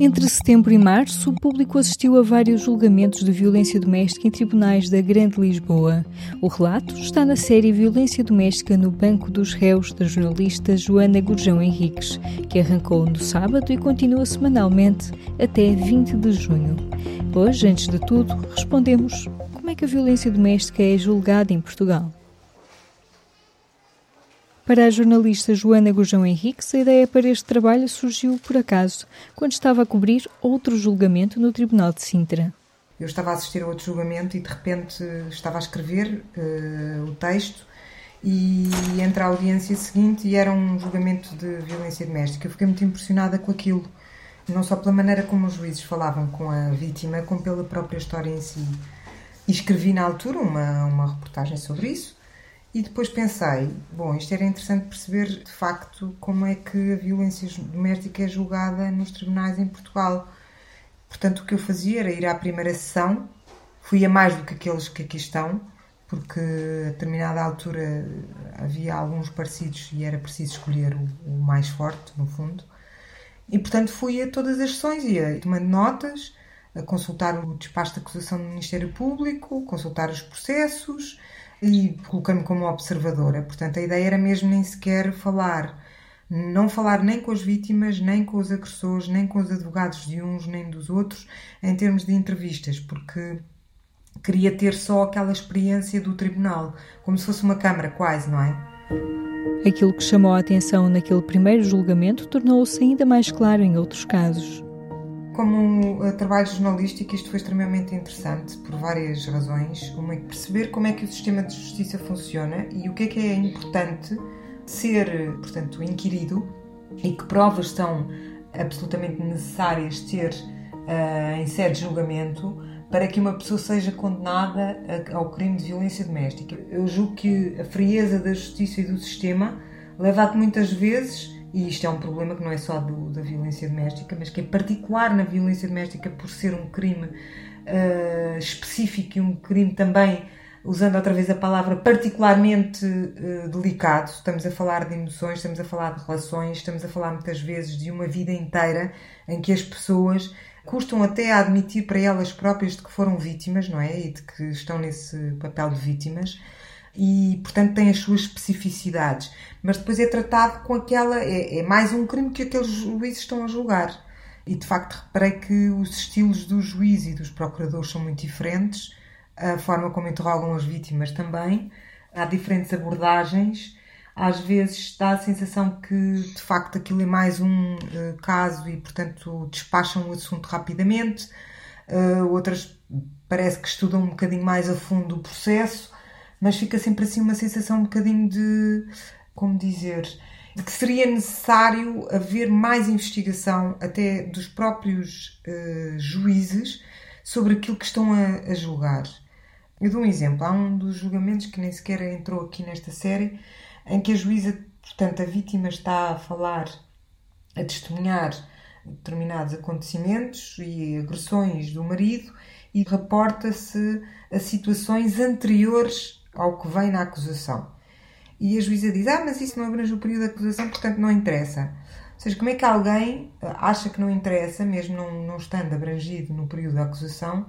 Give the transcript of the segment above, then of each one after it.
Entre setembro e março, o público assistiu a vários julgamentos de violência doméstica em tribunais da Grande Lisboa. O relato está na série Violência Doméstica no Banco dos Réus da jornalista Joana Gurjão Henriques, que arrancou no sábado e continua semanalmente até 20 de junho. Hoje, antes de tudo, respondemos como é que a violência doméstica é julgada em Portugal. Para a jornalista Joana Gurjão Henriques, a ideia para este trabalho surgiu por acaso, quando estava a cobrir outro julgamento no Tribunal de Sintra. Eu estava a assistir a outro julgamento e de repente estava a escrever uh, o texto e entra a audiência seguinte e era um julgamento de violência doméstica. Eu fiquei muito impressionada com aquilo, não só pela maneira como os juízes falavam com a vítima, como pela própria história em si. E escrevi na altura uma, uma reportagem sobre isso e depois pensei, bom, isto era interessante perceber de facto como é que a violência doméstica é julgada nos tribunais em Portugal. Portanto, o que eu fazia era ir à primeira sessão, fui a mais do que aqueles que aqui estão, porque a determinada altura havia alguns parecidos e era preciso escolher o, o mais forte, no fundo. E portanto fui a todas as sessões, ia tomando notas, a consultar o despacho de acusação do Ministério Público, consultar os processos e coloquei-me como observadora. Portanto, a ideia era mesmo nem sequer falar, não falar nem com as vítimas, nem com os agressores, nem com os advogados de uns nem dos outros, em termos de entrevistas, porque queria ter só aquela experiência do tribunal, como se fosse uma câmara quase, não é? Aquilo que chamou a atenção naquele primeiro julgamento tornou-se ainda mais claro em outros casos. Como uh, trabalho jornalístico, isto foi extremamente interessante por várias razões. Uma é perceber como é que o sistema de justiça funciona e o que é que é importante ser, portanto, inquirido e que provas são absolutamente necessárias ter uh, em sede de julgamento para que uma pessoa seja condenada ao crime de violência doméstica. Eu julgo que a frieza da justiça e do sistema leva a que muitas vezes e isto é um problema que não é só do, da violência doméstica, mas que é particular na violência doméstica por ser um crime uh, específico e um crime também, usando outra vez a palavra, particularmente uh, delicado. Estamos a falar de emoções, estamos a falar de relações, estamos a falar muitas vezes de uma vida inteira em que as pessoas custam até a admitir para elas próprias de que foram vítimas, não é? E de que estão nesse papel de vítimas e, portanto, tem as suas especificidades. Mas depois é tratado com aquela. É, é mais um crime que aqueles juízes estão a julgar. E de facto reparei que os estilos dos juízes e dos procuradores são muito diferentes, a forma como interrogam as vítimas também. Há diferentes abordagens. Às vezes dá a sensação que de facto aquilo é mais um uh, caso e, portanto, despacham o assunto rapidamente. Uh, outras parece que estudam um bocadinho mais a fundo o processo mas fica sempre assim uma sensação um bocadinho de, como dizer, de que seria necessário haver mais investigação até dos próprios uh, juízes sobre aquilo que estão a, a, julgar. Eu dou um exemplo. Há um dos julgamentos que nem sequer entrou aqui nesta série, em que a juíza, portanto, a vítima está a falar, a testemunhar determinados acontecimentos e agressões do marido e reporta-se a situações anteriores ao que vem na acusação. E a juíza diz: Ah, mas isso não abrange o período de acusação, portanto não interessa. Ou seja, como é que alguém eh, acha que não interessa, mesmo não, não estando abrangido no período da acusação,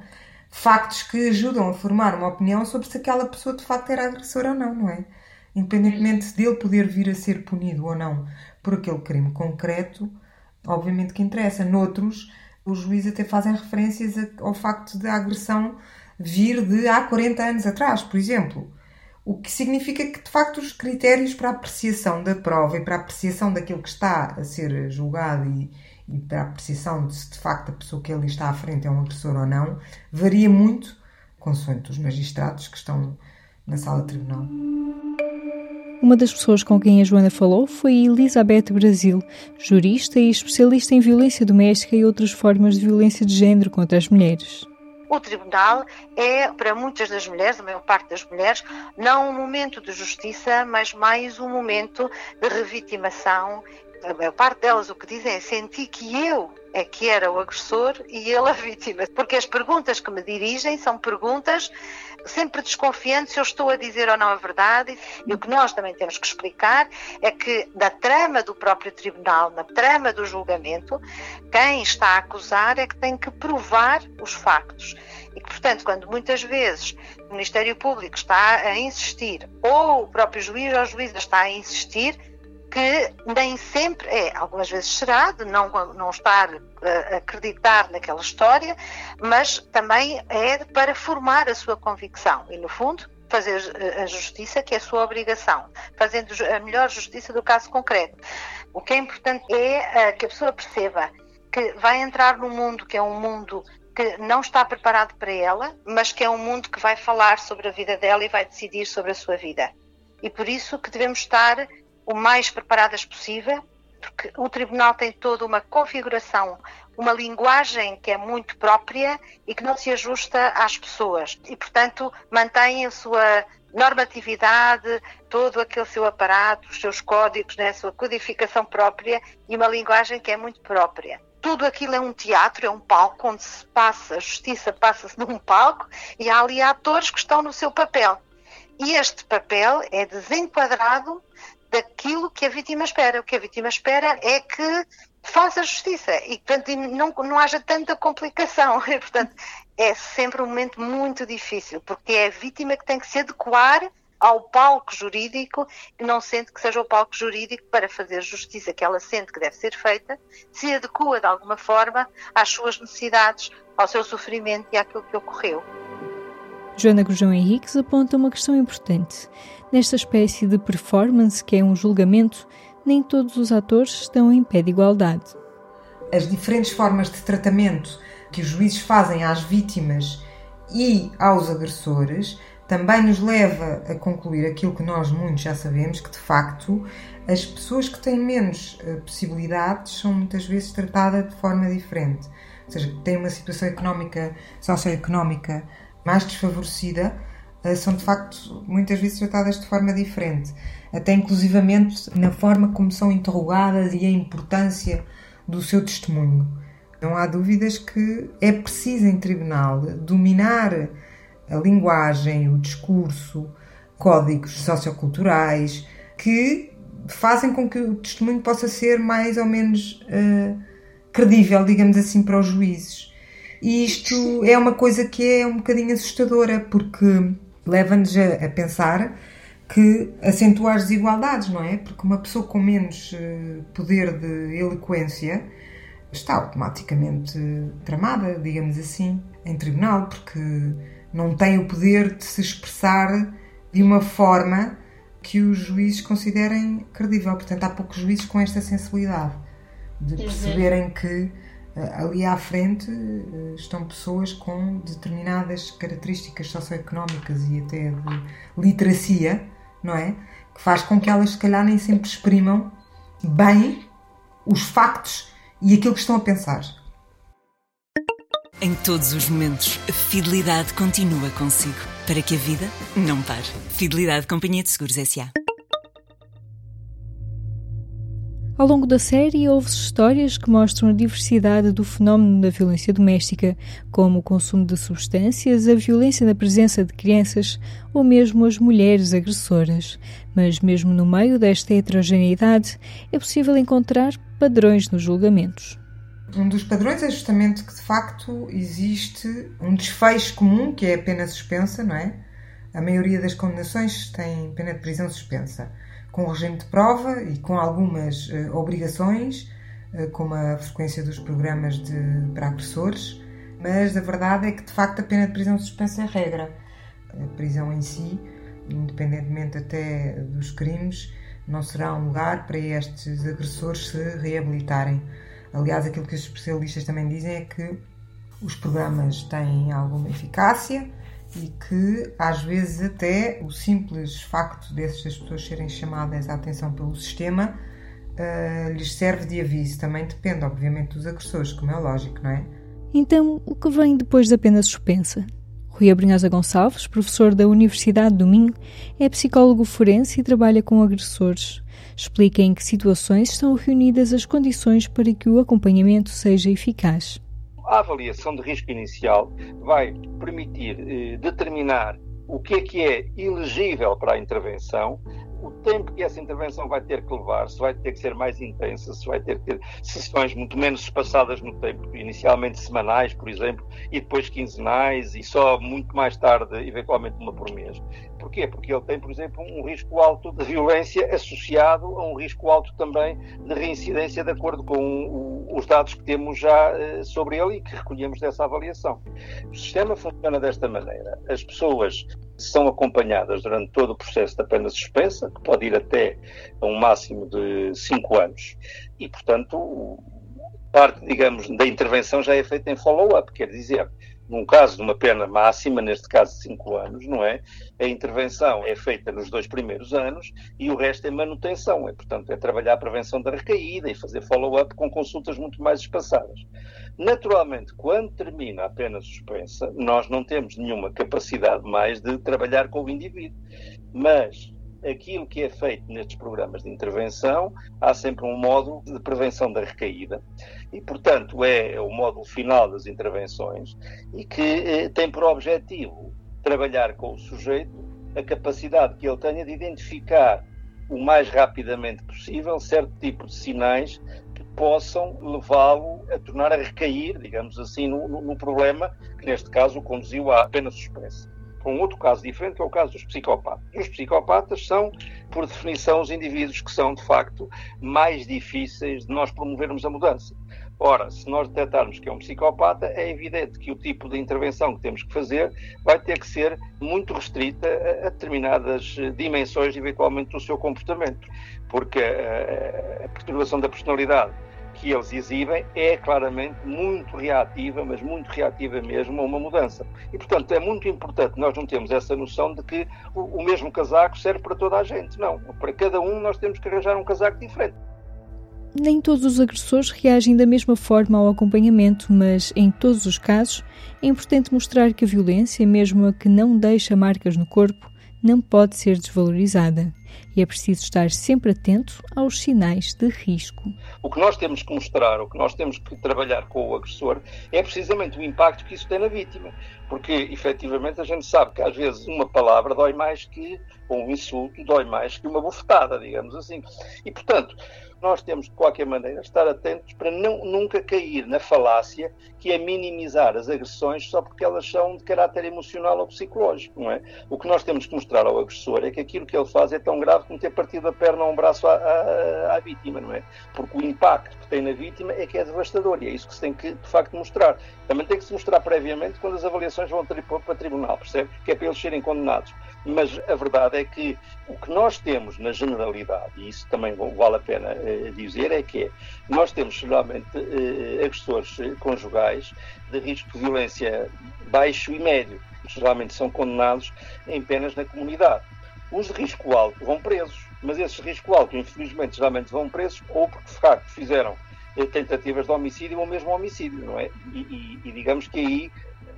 factos que ajudam a formar uma opinião sobre se aquela pessoa de facto era agressora ou não, não é? Independentemente dele poder vir a ser punido ou não por aquele crime concreto, obviamente que interessa. Noutros, os juízes até fazem referências ao facto da agressão vir de há 40 anos atrás, por exemplo. O que significa que, de facto, os critérios para a apreciação da prova e para a apreciação daquilo que está a ser julgado e, e para a apreciação de se de facto a pessoa que ali está à frente é um agressor ou não, varia muito consoante os magistrados que estão na sala de tribunal. Uma das pessoas com quem a Joana falou foi Elizabeth Brasil, jurista e especialista em violência doméstica e outras formas de violência de género contra as mulheres. O tribunal é, para muitas das mulheres, a maior parte das mulheres, não um momento de justiça, mas mais um momento de revitimação. A maior parte delas o que dizem é sentir que eu é que era o agressor e ele a vítima. Porque as perguntas que me dirigem são perguntas sempre desconfiando se eu estou a dizer ou não a verdade. E o que nós também temos que explicar é que na trama do próprio tribunal, na trama do julgamento, quem está a acusar é que tem que provar os factos. E que, portanto, quando muitas vezes o Ministério Público está a insistir, ou o próprio juiz ou juíza está a insistir, que nem sempre é, algumas vezes será, de não, não estar a acreditar naquela história, mas também é para formar a sua convicção e, no fundo, fazer a justiça, que é a sua obrigação, fazendo a melhor justiça do caso concreto. O que é importante é eh, que a pessoa perceba que vai entrar num mundo que é um mundo que não está preparado para ela, mas que é um mundo que vai falar sobre a vida dela e vai decidir sobre a sua vida. E por isso que devemos estar o mais preparadas possível, porque o tribunal tem toda uma configuração, uma linguagem que é muito própria e que não se ajusta às pessoas. E, portanto, mantém a sua normatividade, todo aquele seu aparato, os seus códigos, né, a sua codificação própria e uma linguagem que é muito própria. Tudo aquilo é um teatro, é um palco onde se passa, a justiça passa-se num palco e há ali atores que estão no seu papel. E este papel é desenquadrado daquilo que a vítima espera. O que a vítima espera é que faça justiça e portanto, não, não haja tanta complicação. E, portanto, é sempre um momento muito difícil, porque é a vítima que tem que se adequar ao palco jurídico não sente que seja o palco jurídico para fazer justiça que ela sente que deve ser feita, se adequa de alguma forma às suas necessidades, ao seu sofrimento e àquilo que ocorreu. Joana Gurjão Henriques aponta uma questão importante. Nesta espécie de performance que é um julgamento, nem todos os atores estão em pé de igualdade. As diferentes formas de tratamento que os juízes fazem às vítimas e aos agressores também nos leva a concluir aquilo que nós muitos já sabemos, que de facto as pessoas que têm menos eh, possibilidades são muitas vezes tratadas de forma diferente. Ou seja, têm uma situação económica, socioeconómica mais desfavorecida eh, são de facto muitas vezes tratadas de forma diferente, até inclusivamente na forma como são interrogadas e a importância do seu testemunho. Não há dúvidas que é preciso em tribunal dominar a linguagem, o discurso, códigos socioculturais que fazem com que o testemunho possa ser mais ou menos uh, credível, digamos assim, para os juízes. E isto é uma coisa que é um bocadinho assustadora, porque leva-nos a, a, pensar que acentua as desigualdades, não é? Porque uma pessoa com menos eh, poder de eloquência está automaticamente tramada, digamos assim, em tribunal, porque não tem o poder de se expressar de uma forma que os juízes considerem credível. Portanto, há poucos juízes com esta sensibilidade de perceberem que eh, ali à frente eh, estão pessoas com determinadas características socioeconómicas e até de literacia, não é? Que faz com que elas, se calhar, nem sempre exprimam bem os factos e aquilo que estão a pensar. Em todos os momentos, a fidelidade continua consigo, para que a vida não pare. Fidelidade Companhia de Seguros S.A. Ao longo da série, houve histórias que mostram a diversidade do fenómeno da violência doméstica, como o consumo de substâncias, a violência na presença de crianças ou mesmo as mulheres agressoras. Mas, mesmo no meio desta heterogeneidade, é possível encontrar padrões nos julgamentos. Um dos padrões é justamente que, de facto, existe um desfecho comum, que é a pena suspensa, não é? A maioria das condenações tem pena de prisão suspensa com regime de prova e com algumas uh, obrigações, uh, como a frequência dos programas de, para agressores, mas a verdade é que de facto a pena de prisão suspensa é regra. A prisão em si, independentemente até dos crimes, não será um lugar para estes agressores se reabilitarem. Aliás, aquilo que os especialistas também dizem é que os programas têm alguma eficácia, e que às vezes até o simples facto dessas pessoas serem chamadas à atenção pelo sistema uh, lhes serve de aviso. Também depende, obviamente, dos agressores, como é lógico, não é? Então, o que vem depois da pena suspensa? Rui Abrinhosa Gonçalves, professor da Universidade do Minho, é psicólogo forense e trabalha com agressores. Explica em que situações estão reunidas as condições para que o acompanhamento seja eficaz a avaliação de risco inicial vai permitir eh, determinar o que é que é elegível para a intervenção, tempo que essa intervenção vai ter que levar, se vai ter que ser mais intensa, se vai ter que ter sessões muito menos espaçadas no tempo, inicialmente semanais, por exemplo, e depois quinzenais, e só muito mais tarde, eventualmente uma por mês. Porquê? Porque ele tem, por exemplo, um risco alto de violência associado a um risco alto também de reincidência, de acordo com os dados que temos já eh, sobre ele e que recolhemos dessa avaliação. O sistema funciona desta maneira. As pessoas são acompanhadas durante todo o processo da pena suspensa, que pode ir até a um máximo de 5 anos. E, portanto, parte, digamos, da intervenção já é feita em follow-up, quer dizer, num caso de uma pena máxima, neste caso de 5 anos, não é? A intervenção é feita nos dois primeiros anos e o resto é manutenção, é, portanto, é trabalhar a prevenção da recaída e fazer follow-up com consultas muito mais espaçadas. Naturalmente, quando termina a pena suspensa, nós não temos nenhuma capacidade mais de trabalhar com o indivíduo, mas aquilo que é feito nestes programas de intervenção, há sempre um módulo de prevenção da recaída. E, portanto, é o módulo final das intervenções e que eh, tem por objetivo trabalhar com o sujeito a capacidade que ele tenha de identificar o mais rapidamente possível certo tipo de sinais que possam levá-lo a tornar a recair, digamos assim, no, no, problema que, neste caso, o conduziu à pena suspensa com um outro caso diferente, que é o caso dos psicopatas. Os psicopatas são, por definição, os indivíduos que são, de facto, mais difíceis de nós promovermos a mudança. Ora, se nós detectarmos que é um psicopata, é evidente que o tipo de intervenção que temos que fazer vai ter que ser muito restrita a determinadas dimensões, eventualmente, do seu comportamento, porque a perturbação da personalidade que eles exibem é claramente muito reativa, mas muito reativa mesmo a uma mudança. E, portanto, é muito importante nós não temos essa noção de que o, o mesmo casaco serve para toda a gente. Não. Para cada um nós temos que arranjar um casaco diferente. Nem todos os agressores reagem da mesma forma ao acompanhamento, mas em todos os casos é importante mostrar que a violência, mesmo a que não deixa marcas no corpo, não pode ser desvalorizada e é preciso estar sempre atento aos sinais de risco. O que nós temos que mostrar, o que nós temos que trabalhar com o agressor é precisamente o impacto que isso tem na vítima, porque efetivamente a gente sabe que às vezes uma palavra dói mais que, ou um insulto dói mais que uma bofetada, digamos assim. E portanto, nós temos de qualquer maneira estar atentos para não, nunca cair na falácia que é minimizar as agressões só porque elas são de caráter emocional ou psicológico, não é? O que nós temos que mostrar ao agressor é que aquilo que ele faz é tão grave como ter partido a perna ou um braço à, à, à, vítima, não é? Porque o impacto que tem na vítima é que é devastador e é isso que se tem que, de facto, mostrar. Também tem que se mostrar previamente quando as avaliações vão para tribunal, percebe? Que é para eles serem condenados. Mas a verdade é que o que nós temos na generalidade, e isso também vale a pena eh, dizer, é que nós temos geralmente eh, agressores conjugais de risco de violência baixo e médio, que geralmente são condenados em penas na comunidade. Os de risco alto vão presos, mas esses de risco alto, infelizmente, geralmente vão presos ou porque de facto fizeram eh, tentativas de homicídio ou mesmo homicídio, não é? E, e, e digamos que aí,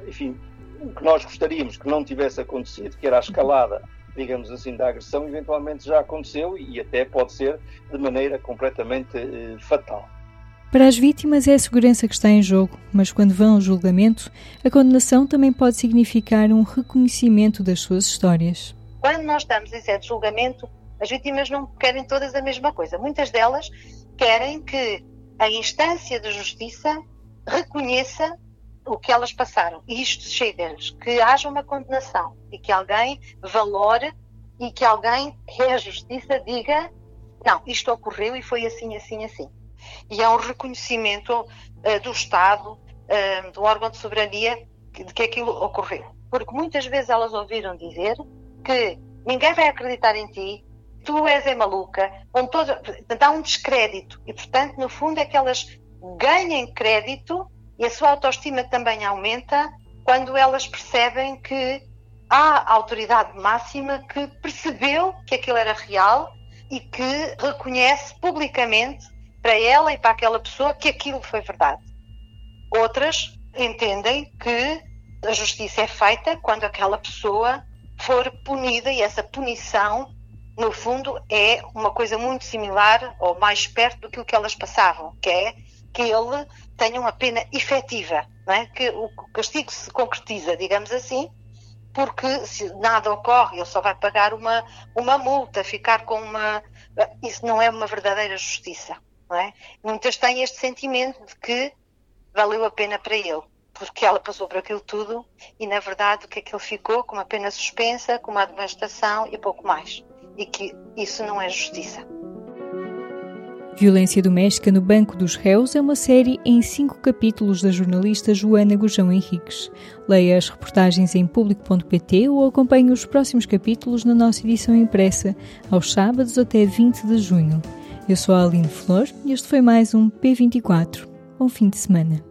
enfim, o que nós gostaríamos que não tivesse acontecido, que era a escalada, digamos assim, da agressão, eventualmente já aconteceu e até pode ser de maneira completamente eh, fatal. Para as vítimas é a segurança que está em jogo, mas quando vão ao julgamento, a condenação também pode significar um reconhecimento das suas histórias. Quando nós estamos em sede de julgamento, as vítimas não querem todas a mesma coisa. Muitas delas querem que a instância de justiça reconheça o que elas passaram. E isto chega-lhes, que haja uma condenação e que alguém valore e que alguém, que é a justiça, diga não, isto ocorreu e foi assim, assim, assim. E há um reconhecimento uh, do Estado, uh, do órgão de soberania, de que aquilo ocorreu. Porque muitas vezes elas ouviram dizer que ninguém vai acreditar em ti, tu és a maluca, todo, dá um descrédito. E, portanto, no fundo, é que elas ganhem crédito e a sua autoestima também aumenta quando elas percebem que há autoridade máxima que percebeu que aquilo era real e que reconhece publicamente para ela e para aquela pessoa que aquilo foi verdade. Outras entendem que a justiça é feita quando aquela pessoa for punida e essa punição, no fundo, é uma coisa muito similar ou mais perto do que elas passavam, que é que ele tenha uma pena efetiva, não é? que o castigo se concretiza, digamos assim, porque se nada ocorre, ele só vai pagar uma, uma multa, ficar com uma. Isso não é uma verdadeira justiça. Não é? Muitas têm este sentimento de que valeu a pena para ele, porque ela passou por aquilo tudo e, na verdade, o que é que ele ficou? Com uma pena suspensa, com uma devastação e pouco mais. E que isso não é justiça. Violência Doméstica no Banco dos Réus é uma série em cinco capítulos da jornalista Joana Gujão Henriques. Leia as reportagens em público.pt ou acompanhe os próximos capítulos na nossa edição impressa, aos sábados até 20 de junho. Eu sou a Aline Flor e este foi mais um P24. Bom fim de semana.